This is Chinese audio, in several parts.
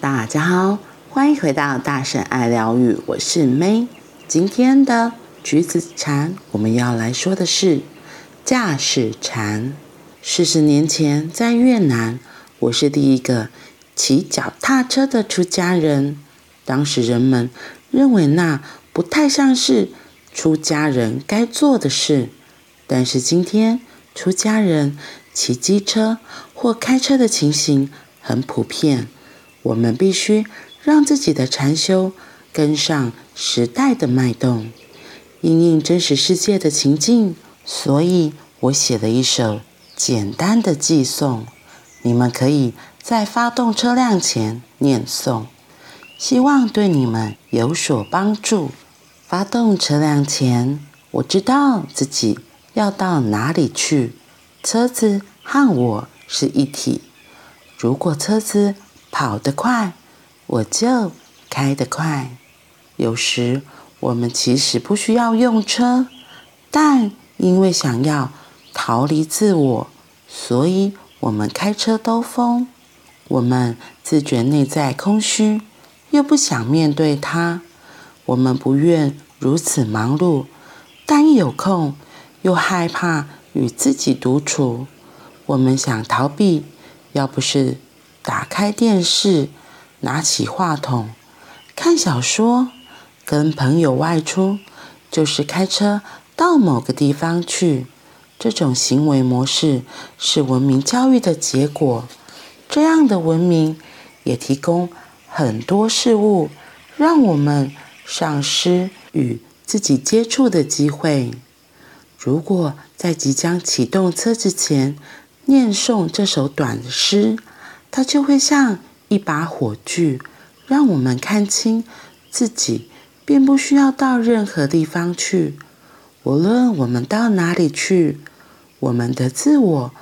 大家好，欢迎回到大婶爱疗愈，我是 May。今天的橘子禅，我们要来说的是驾驶禅。四十年前，在越南，我是第一个骑脚踏车的出家人。当时人们认为那不太像是出家人该做的事，但是今天出家人骑机车或开车的情形很普遍。我们必须让自己的禅修跟上时代的脉动，因应真实世界的情境，所以我写了一首简单的寄颂，你们可以在发动车辆前念诵，希望对你们有所帮助。发动车辆前，我知道自己要到哪里去，车子和我是一体。如果车子跑得快，我就开得快。有时我们其实不需要用车，但因为想要逃离自我，所以我们开车兜风。我们自觉内在空虚，又不想面对它。我们不愿如此忙碌，但一有空又害怕与自己独处。我们想逃避，要不是打开电视，拿起话筒，看小说，跟朋友外出，就是开车到某个地方去。这种行为模式是文明教育的结果。这样的文明也提供很多事物，让我们丧失与自己接触的机会。如果在即将启动车子前念诵这首短诗，它就会像一把火炬，让我们看清自己。并不需要到任何地方去，无论我们到哪里去，我们的自我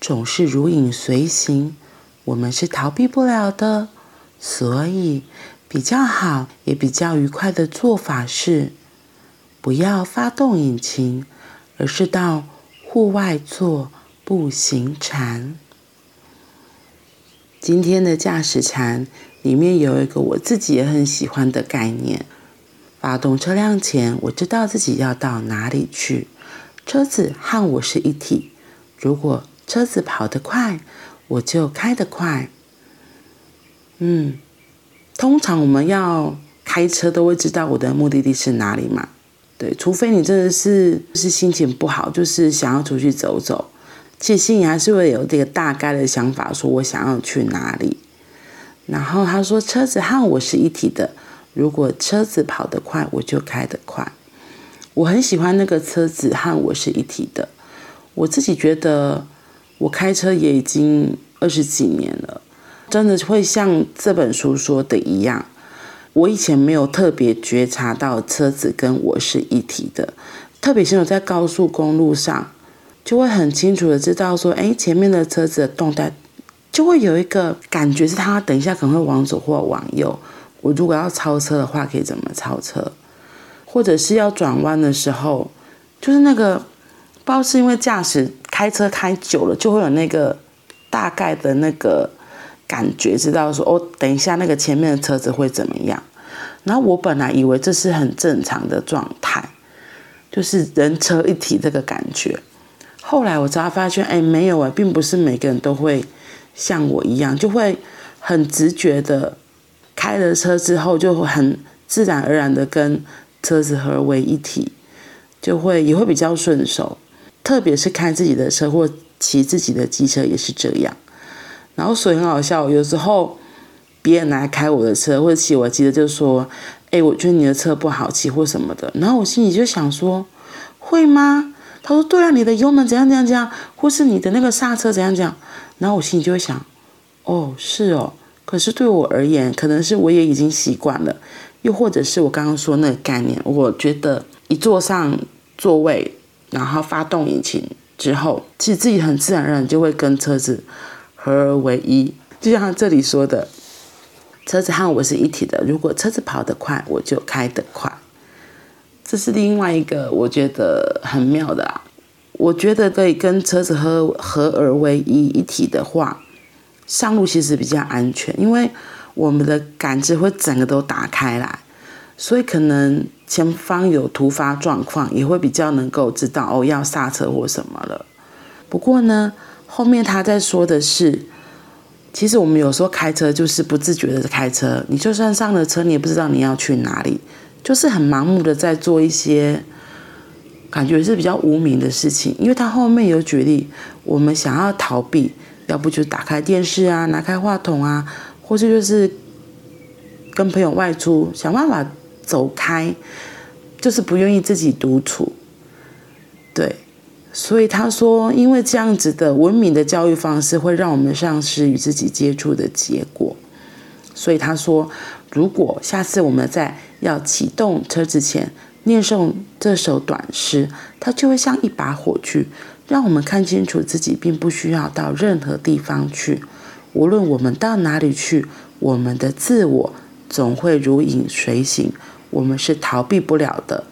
总是如影随形，我们是逃避不了的。所以，比较好也比较愉快的做法是，不要发动引擎，而是到户外做步行禅。今天的驾驶禅里面有一个我自己也很喜欢的概念。发动车辆前，我知道自己要到哪里去。车子和我是一体。如果车子跑得快，我就开得快。嗯，通常我们要开车都会知道我的目的地是哪里嘛？对，除非你真的是是心情不好，就是想要出去走走，其实心里还是会有这个大概的想法，说我想要去哪里。然后他说，车子和我是一体的。如果车子跑得快，我就开得快。我很喜欢那个车子和我是一体的。我自己觉得，我开车也已经二十几年了，真的会像这本书说的一样。我以前没有特别觉察到车子跟我是一体的，特别是我在高速公路上，就会很清楚的知道说，哎，前面的车子的动态，就会有一个感觉是他等一下可能会往左或往右。我如果要超车的话，可以怎么超车？或者是要转弯的时候，就是那个，不知道是因为驾驶开车开久了，就会有那个大概的那个感觉，知道说哦，等一下那个前面的车子会怎么样。然后我本来以为这是很正常的状态，就是人车一体这个感觉。后来我才发现，哎，没有啊，并不是每个人都会像我一样，就会很直觉的。开了车之后，就会很自然而然的跟车子合为一体，就会也会比较顺手。特别是开自己的车或骑自己的机车也是这样。然后所以很好笑，有时候别人来开我的车或者骑我的机车，就说：“哎，我觉得你的车不好骑或什么的。”然后我心里就想说：“会吗？”他说：“对啊，你的油门怎样怎样怎样，或是你的那个刹车怎样怎样。”然后我心里就会想：“哦，是哦。”可是对我而言，可能是我也已经习惯了，又或者是我刚刚说那个概念，我觉得一坐上座位，然后发动引擎之后，其实自己很自然而然就会跟车子合而为一。就像这里说的，车子和我是一体的。如果车子跑得快，我就开得快。这是另外一个我觉得很妙的啊。我觉得可以跟车子合合而为一一体的话。上路其实比较安全，因为我们的感知会整个都打开来，所以可能前方有突发状况，也会比较能够知道哦，要刹车或什么了。不过呢，后面他在说的是，其实我们有时候开车就是不自觉的开车，你就算上了车，你也不知道你要去哪里，就是很盲目的在做一些。感觉是比较无名的事情，因为他后面有举例，我们想要逃避，要不就打开电视啊，拿开话筒啊，或者就是跟朋友外出，想办法走开，就是不愿意自己独处。对，所以他说，因为这样子的文明的教育方式会让我们丧失与自己接触的结果，所以他说，如果下次我们在要启动车子前，念诵这首短诗，它就会像一把火炬，让我们看清楚自己并不需要到任何地方去。无论我们到哪里去，我们的自我总会如影随形，我们是逃避不了的。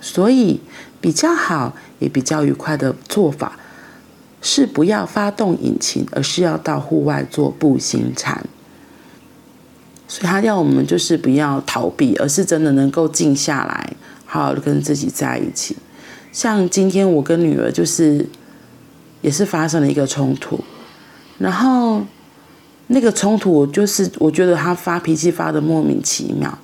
所以，比较好也比较愉快的做法，是不要发动引擎，而是要到户外做步行禅。所以，他要我们就是不要逃避，而是真的能够静下来。好好的跟自己在一起，像今天我跟女儿就是，也是发生了一个冲突，然后那个冲突就是我觉得她发脾气发的莫名其妙，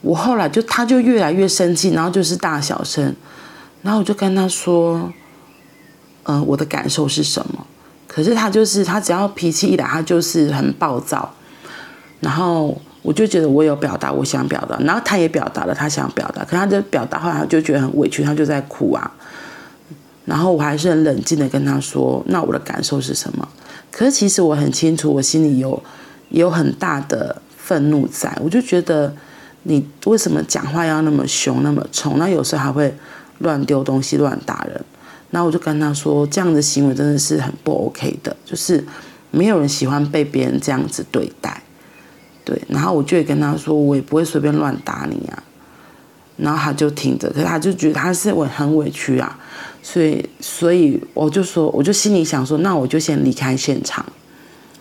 我后来就她就越来越生气，然后就是大小声，然后我就跟她说，嗯、我的感受是什么？可是她就是她只要脾气一来，她就是很暴躁，然后。我就觉得我有表达我想表达，然后他也表达了他想表达，可他的表达后来就觉得很委屈，他就在哭啊。然后我还是很冷静的跟他说：“那我的感受是什么？”可是其实我很清楚，我心里有有很大的愤怒在。我就觉得你为什么讲话要那么凶那么冲？那有时候还会乱丢东西、乱打人。然后我就跟他说：“这样的行为真的是很不 OK 的，就是没有人喜欢被别人这样子对待。”对，然后我就会跟他说，我也不会随便乱打你啊。然后他就听着，可是他就觉得他是我很委屈啊，所以，所以我就说，我就心里想说，那我就先离开现场。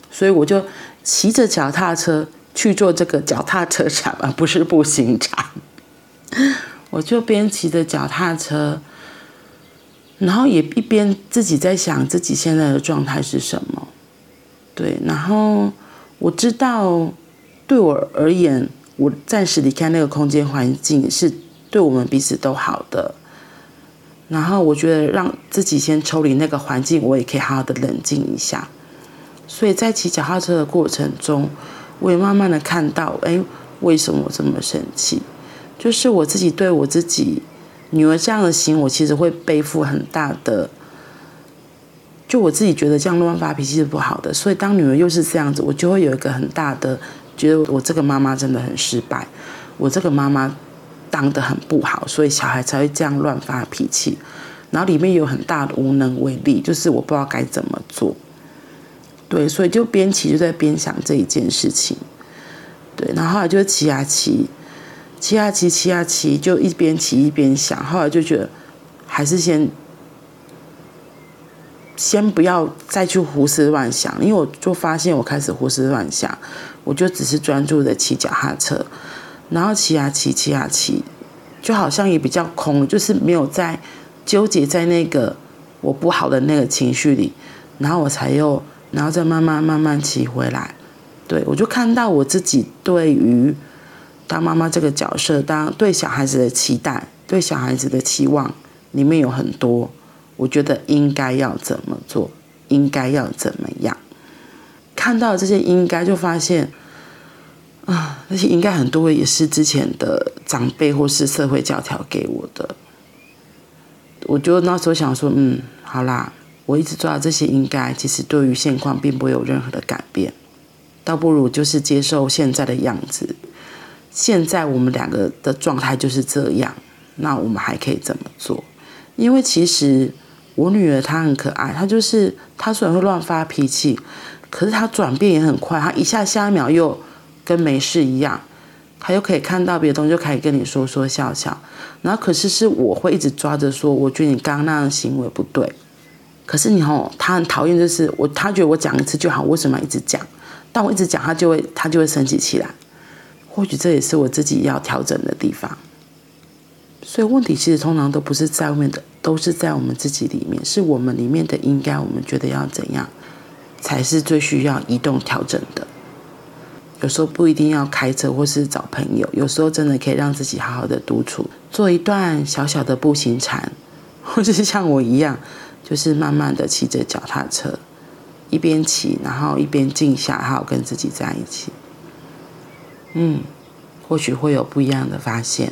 所以我就骑着脚踏车去做这个脚踏车禅，而不是步行禅。我就边骑着脚踏车，然后也一边自己在想自己现在的状态是什么。对，然后我知道。对我而言，我暂时离开那个空间环境是对我们彼此都好的。然后我觉得让自己先抽离那个环境，我也可以好好的冷静一下。所以在骑脚踏车的过程中，我也慢慢的看到，哎，为什么我这么生气？就是我自己对我自己女儿这样的行为，我其实会背负很大的。就我自己觉得这样乱发脾气是不好的，所以当女儿又是这样子，我就会有一个很大的。觉得我这个妈妈真的很失败，我这个妈妈当得很不好，所以小孩才会这样乱发脾气。然后里面有很大的无能为力，就是我不知道该怎么做。对，所以就边骑就在边想这一件事情。对，然后后来就骑啊骑，骑啊骑，骑啊骑，就一边骑一边想。后来就觉得还是先。先不要再去胡思乱想，因为我就发现我开始胡思乱想，我就只是专注的骑脚踏车，然后骑啊骑，骑啊骑，就好像也比较空，就是没有在纠结在那个我不好的那个情绪里，然后我才又，然后再慢慢慢慢骑回来，对，我就看到我自己对于当妈妈这个角色，当对小孩子的期待，对小孩子的期望里面有很多。我觉得应该要怎么做，应该要怎么样？看到这些应该，就发现啊，那些应该很多也是之前的长辈或是社会教条给我的。我就那时候想说，嗯，好啦，我一直做到这些应该，其实对于现况并不会有任何的改变，倒不如就是接受现在的样子。现在我们两个的状态就是这样，那我们还可以怎么做？因为其实。我女儿她很可爱，她就是她虽然会乱发脾气，可是她转变也很快，她一下下一秒又跟没事一样，她又可以看到别的东西就可以跟你说说笑笑。然后可是是我会一直抓着说，我觉得你刚刚那样行为不对。可是你吼，她很讨厌就是我，她觉得我讲一次就好，为什么一直讲？但我一直讲，她就会她就会生气起来。或许这也是我自己要调整的地方。所以问题其实通常都不是在外面的，都是在我们自己里面，是我们里面的应该，我们觉得要怎样，才是最需要移动调整的。有时候不一定要开车或是找朋友，有时候真的可以让自己好好的独处，做一段小小的步行禅，或者是像我一样，就是慢慢的骑着脚踏车，一边骑，然后一边静下，好好跟自己在一起。嗯，或许会有不一样的发现。